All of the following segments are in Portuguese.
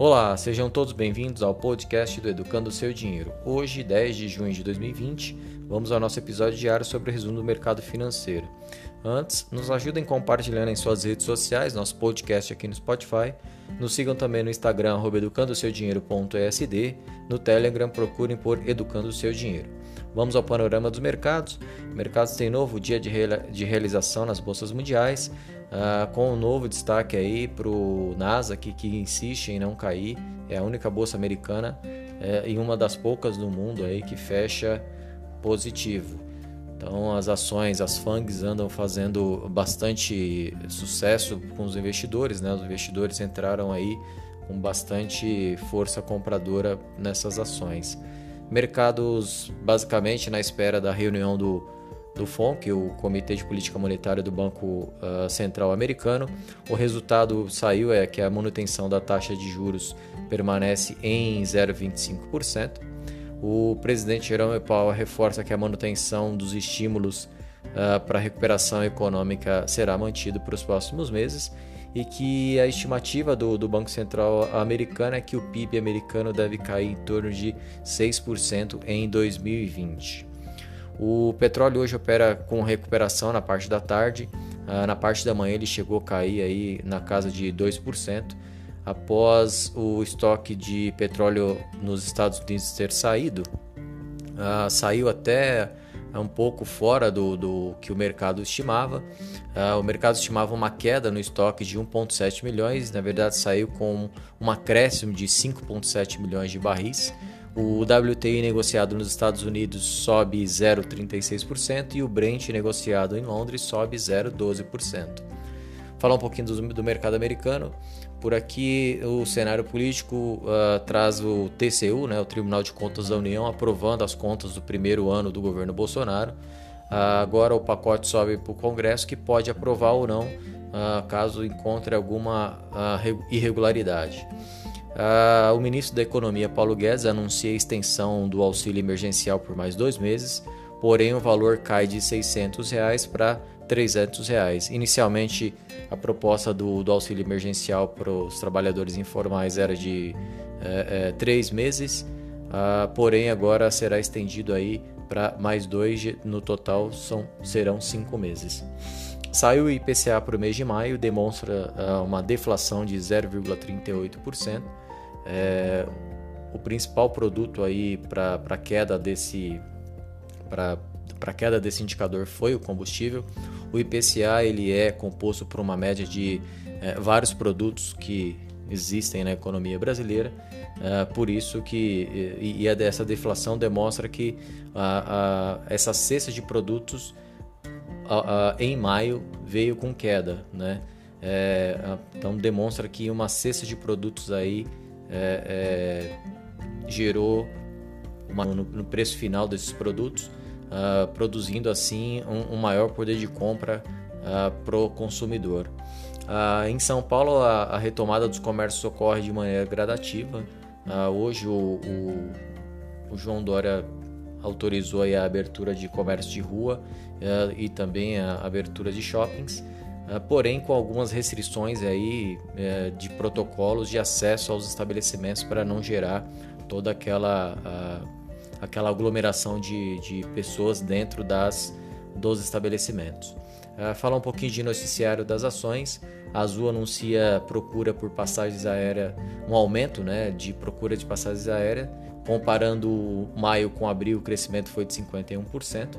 Olá, sejam todos bem-vindos ao podcast do Educando o Seu Dinheiro. Hoje, 10 de junho de 2020, vamos ao nosso episódio diário sobre o resumo do mercado financeiro. Antes, nos ajudem compartilhando em suas redes sociais nosso podcast aqui no Spotify. Nos sigam também no Instagram, educandoseudinheiro.esd. No Telegram, procurem por Educando o Seu Dinheiro. Vamos ao panorama dos mercados. Mercados têm novo dia de, de realização nas bolsas mundiais. Uh, com um novo destaque aí para o Nasdaq, que insiste em não cair, é a única bolsa americana é, e uma das poucas do mundo aí que fecha positivo. Então as ações, as FANGs andam fazendo bastante sucesso com os investidores, né? Os investidores entraram aí com bastante força compradora nessas ações. Mercados basicamente na espera da reunião do do FONC, o Comitê de Política Monetária do Banco uh, Central Americano. O resultado saiu é que a manutenção da taxa de juros permanece em 0,25%. O presidente Jerome Powell reforça que a manutenção dos estímulos uh, para recuperação econômica será mantido para os próximos meses e que a estimativa do, do, Banco Central americano é que o PIB americano deve cair em torno de 6% em 2020. O petróleo hoje opera com recuperação na parte da tarde. Ah, na parte da manhã ele chegou a cair aí na casa de 2%, após o estoque de petróleo nos Estados Unidos ter saído. Uh, saiu até um pouco fora do, do que o mercado estimava. Uh, o mercado estimava uma queda no estoque de 1,7 milhões, na verdade saiu com um acréscimo de 5,7 milhões de barris. O WTI negociado nos Estados Unidos sobe 0,36% e o Brent negociado em Londres sobe 0,12%. Falar um pouquinho do, do, mercado americano. Por aqui, o cenário político uh, traz o TCU, né, o Tribunal de Contas da União, aprovando as contas do primeiro ano do governo Bolsonaro. Uh, agora o pacote sobe para o Congresso, que pode aprovar ou não, uh, caso encontre alguma irregularidade. O ministro da Economia, Paulo Guedes, anuncia a extensão do auxílio emergencial por mais dois meses, porém o valor cai de 600 reais para 300 reais. Inicialmente, a proposta do, do auxílio emergencial para os trabalhadores informais era de é, é, três meses, uh, porém agora será estendido aí para mais dois, no total são, serão cinco meses. Saiu o IPCA para o mês de maio, demonstra uh, uma deflação de 0,38%. É, o principal produto aí para a queda desse para queda desse indicador foi o combustível. O IPCA ele é composto por uma média de é, vários produtos que existem na economia brasileira. É, por isso que e, e essa deflação demonstra que a, a, essa cesta de produtos a, em maio veio com queda, né? É, então demonstra que uma cesta de produtos aí é, é, gerou uma, no, no, preço final desses produtos, uh, produzindo assim um, um, maior poder de compra uh, ah, para o consumidor. Uh, em São Paulo, a, a, retomada dos comércios ocorre de maneira gradativa. hoje, o, o, o, João Dória autorizou a abertura de comércio de rua e também a abertura de shoppings. Porém com algumas restrições aí é, de protocolos de acesso aos estabelecimentos para não gerar toda aquela, aquela aglomeração de, de pessoas dentro das, dos estabelecimentos. Uh, falar um pouquinho de noticiário das ações. A Azul anuncia procura por passagens aéreas, um aumento né, de procura de passagens aéreas Comparando maio com abril, o crescimento foi de 51%.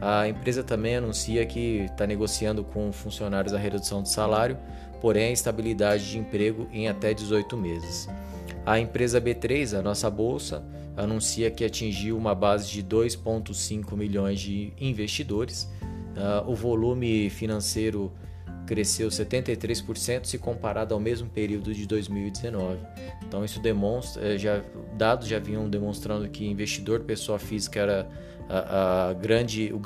A empresa também anuncia que está negociando com funcionários a redução de salário, porém a estabilidade de emprego em até 18 meses. A empresa B3, a nossa bolsa, anuncia que atingiu uma base de 2,5 milhões de investidores. Uh, o volume financeiro cresceu 73% se comparado ao mesmo período de 2019. Então isso demonstra, eh, já dados já vinham demonstrando que investidor pessoa física era a, a grande, o,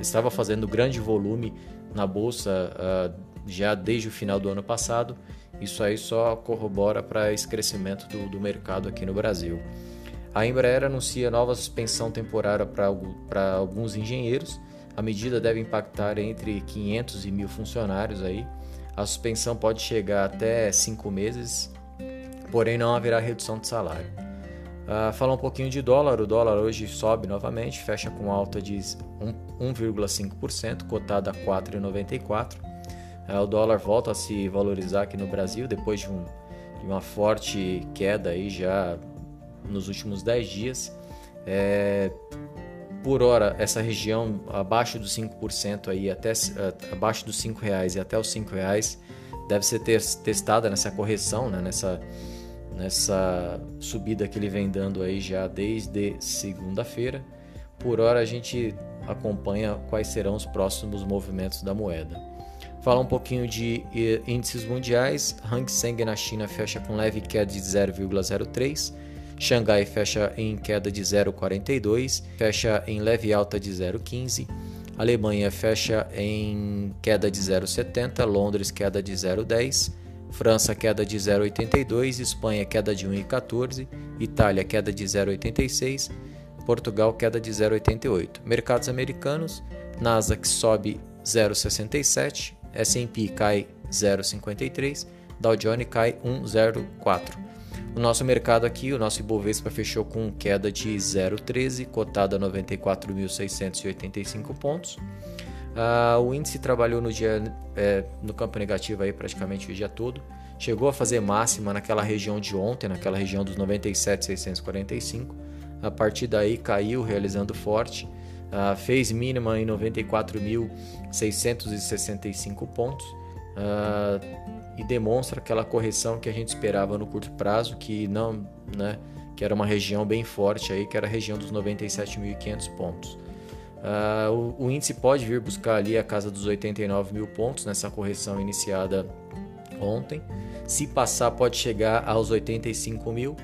estava fazendo grande volume na bolsa a, já desde o final do ano passado. Isso aí só corrobora para esse crescimento do, do mercado aqui no Brasil. A Embraer anuncia nova suspensão temporária para alguns engenheiros a medida deve impactar entre 500 e 1.000 funcionários aí. A suspensão pode chegar até 5 meses. porém não haverá redução de salário. Uh, falar um pouquinho de dólar, o dólar hoje sobe novamente, fecha com alta de 1,5%, cotado a 4,94. Uh, o dólar volta a se valorizar aqui no Brasil depois de, um, de uma forte queda aí já nos últimos 10 dias. É, por hora, essa região abaixo dos 5% aí, até uh, abaixo dos 5 reais e até os 5 reais deve ser testada nessa correção, né, nessa nessa subida que ele vem dando aí já desde segunda-feira. Por hora a gente acompanha quais serão os próximos movimentos da moeda. Falar um pouquinho de índices mundiais. Hang Seng na China fecha com leve queda de 0,03. Xangai fecha em queda de 0,42, fecha em leve alta de 0,15. Alemanha fecha em queda de 0,70, Londres queda de 0,10. França queda de 0,82, Espanha queda de 1,14, Itália queda de 0,86, Portugal queda de 0,88. Mercados americanos, Nasdaq sobe 0,67, S&P cai 0,53, Dow Jones cai 1,04. O nosso mercado aqui, o nosso Ibovespa fechou com queda de 0,13, cotado a 94.685 pontos. Uh, o índice trabalhou no dia é, no campo negativo aí praticamente o dia todo. Chegou a fazer máxima naquela região de ontem, naquela região dos 97,645. A partir daí caiu, realizando forte. Uh, fez mínima em 94.665 pontos uh, e demonstra aquela correção que a gente esperava no curto prazo, que não, né, que era uma região bem forte aí, que era a região dos 97.500 pontos. Uh, o, o, índice pode vir buscar ali a casa dos 89 mil pontos nessa correção iniciada ontem. Se passar, pode chegar aos 85 mil.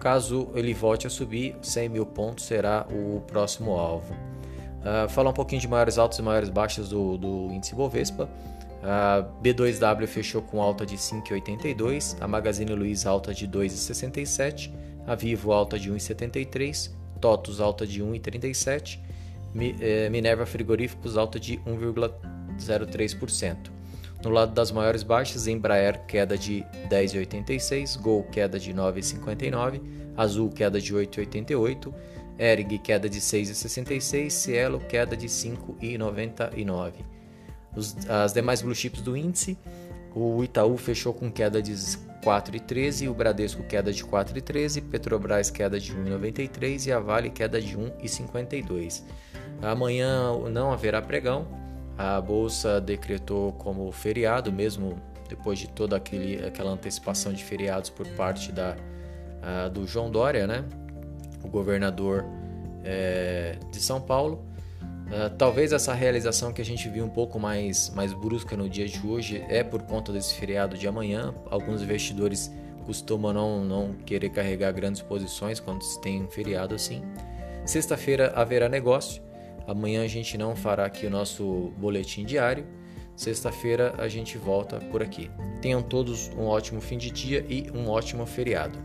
Caso ele volte a subir, 100 mil pontos será o próximo alvo. Uh, falar um pouquinho de maiores altos e maiores baixas do, do índice Bovespa. A B2W fechou com alta de 5,82, a Magazine Luiza alta de 2,67, a Vivo alta de 1,73, TOTUS alta de 1,37 é, Minerva Frigoríficos alta de 1,03%. No lado das maiores baixas, Embraer queda de 10,86, Gol queda de 9,59, Azul queda de 8,88, Erg queda de 6,66, Cielo queda de 5,99. As demais blue chips do índice, o Itaú fechou com queda de 4,13, o Bradesco queda de 4,13, Petrobras queda de 1,93 e a Vale queda de 1,52. Amanhã não haverá pregão. A bolsa decretou como feriado, mesmo depois de toda aquele, aquela antecipação de feriados por parte da, do João Dória, né? o governador é, de São Paulo. Uh, talvez essa realização que a gente viu um pouco mais, mais brusca no dia de hoje é por conta desse feriado de amanhã. Alguns investidores costumam não, não querer carregar grandes posições quando se tem um feriado assim. Sexta-feira haverá negócio. Amanhã a gente não fará aqui o nosso boletim diário. Sexta-feira a gente volta por aqui. Tenham todos um ótimo fim de dia e um ótimo feriado.